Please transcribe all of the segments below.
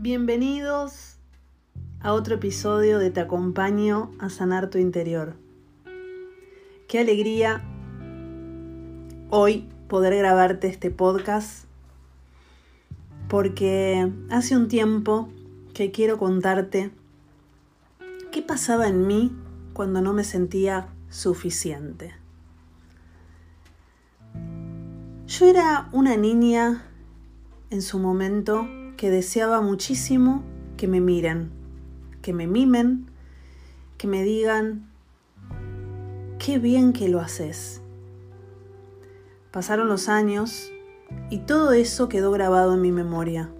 Bienvenidos a otro episodio de Te acompaño a sanar tu interior. Qué alegría hoy poder grabarte este podcast porque hace un tiempo que quiero contarte qué pasaba en mí cuando no me sentía suficiente. Yo era una niña en su momento que deseaba muchísimo que me miren, que me mimen, que me digan, qué bien que lo haces. Pasaron los años y todo eso quedó grabado en mi memoria.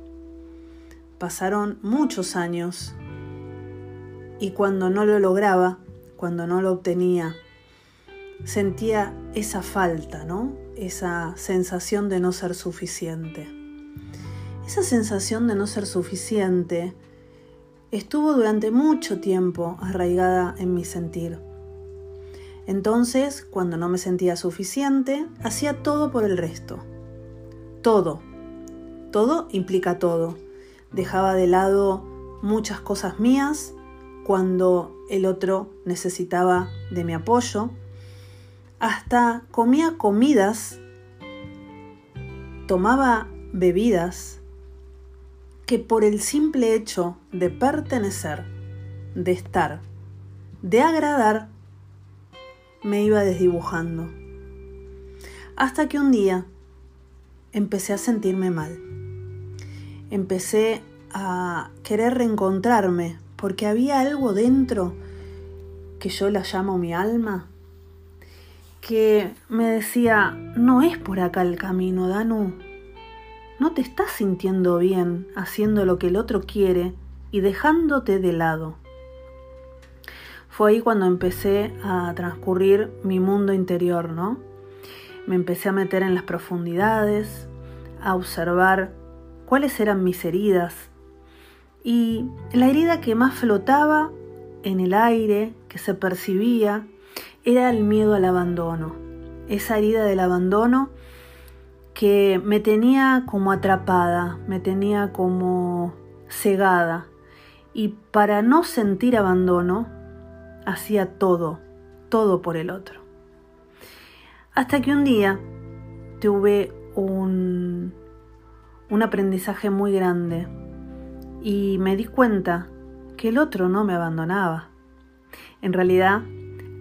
Pasaron muchos años y cuando no lo lograba, cuando no lo obtenía, sentía esa falta, ¿no? Esa sensación de no ser suficiente. Esa sensación de no ser suficiente estuvo durante mucho tiempo arraigada en mi sentir. Entonces, cuando no me sentía suficiente, hacía todo por el resto. Todo. Todo implica todo. Dejaba de lado muchas cosas mías cuando el otro necesitaba de mi apoyo. Hasta comía comidas, tomaba bebidas que por el simple hecho de pertenecer, de estar, de agradar, me iba desdibujando. Hasta que un día empecé a sentirme mal. Empecé a querer reencontrarme porque había algo dentro que yo la llamo mi alma, que me decía, no es por acá el camino, Danu, no te estás sintiendo bien haciendo lo que el otro quiere y dejándote de lado. Fue ahí cuando empecé a transcurrir mi mundo interior, ¿no? Me empecé a meter en las profundidades, a observar cuáles eran mis heridas. Y la herida que más flotaba en el aire, que se percibía, era el miedo al abandono. Esa herida del abandono que me tenía como atrapada, me tenía como cegada. Y para no sentir abandono, hacía todo, todo por el otro. Hasta que un día tuve un, un aprendizaje muy grande y me di cuenta que el otro no me abandonaba. En realidad,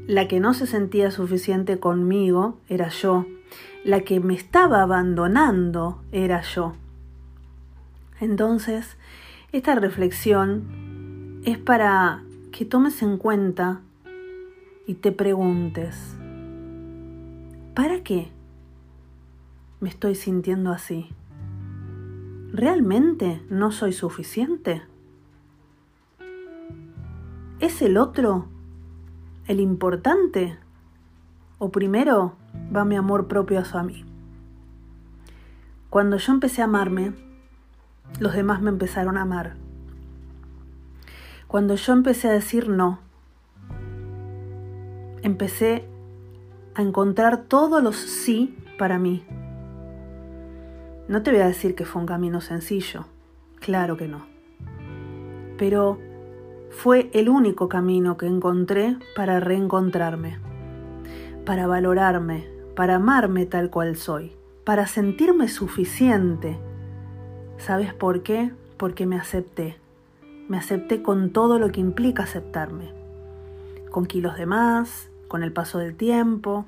la que no se sentía suficiente conmigo era yo la que me estaba abandonando era yo. Entonces, esta reflexión es para que tomes en cuenta y te preguntes, ¿para qué me estoy sintiendo así? ¿Realmente no soy suficiente? ¿Es el otro el importante? ¿O primero va mi amor propio a mí. Cuando yo empecé a amarme, los demás me empezaron a amar. Cuando yo empecé a decir no, empecé a encontrar todos los sí para mí. No te voy a decir que fue un camino sencillo, claro que no. Pero fue el único camino que encontré para reencontrarme, para valorarme, para amarme tal cual soy, para sentirme suficiente. ¿Sabes por qué? Porque me acepté. Me acepté con todo lo que implica aceptarme. Con kilos de más, con el paso del tiempo,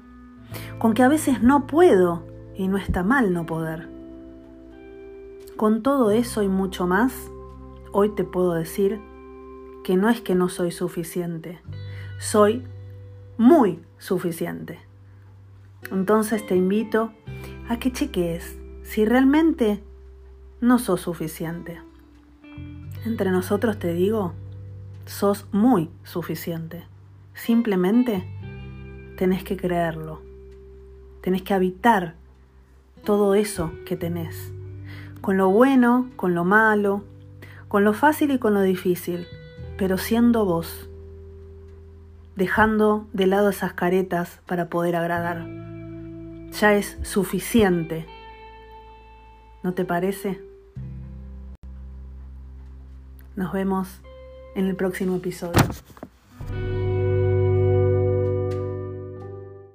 con que a veces no puedo y no está mal no poder. Con todo eso y mucho más, hoy te puedo decir que no es que no soy suficiente, soy muy suficiente. Entonces te invito a que cheques si realmente no sos suficiente. Entre nosotros te digo, sos muy suficiente. Simplemente tenés que creerlo. Tenés que habitar todo eso que tenés. Con lo bueno, con lo malo, con lo fácil y con lo difícil, pero siendo vos, dejando de lado esas caretas para poder agradar ya es suficiente. ¿No te parece? Nos vemos en el próximo episodio.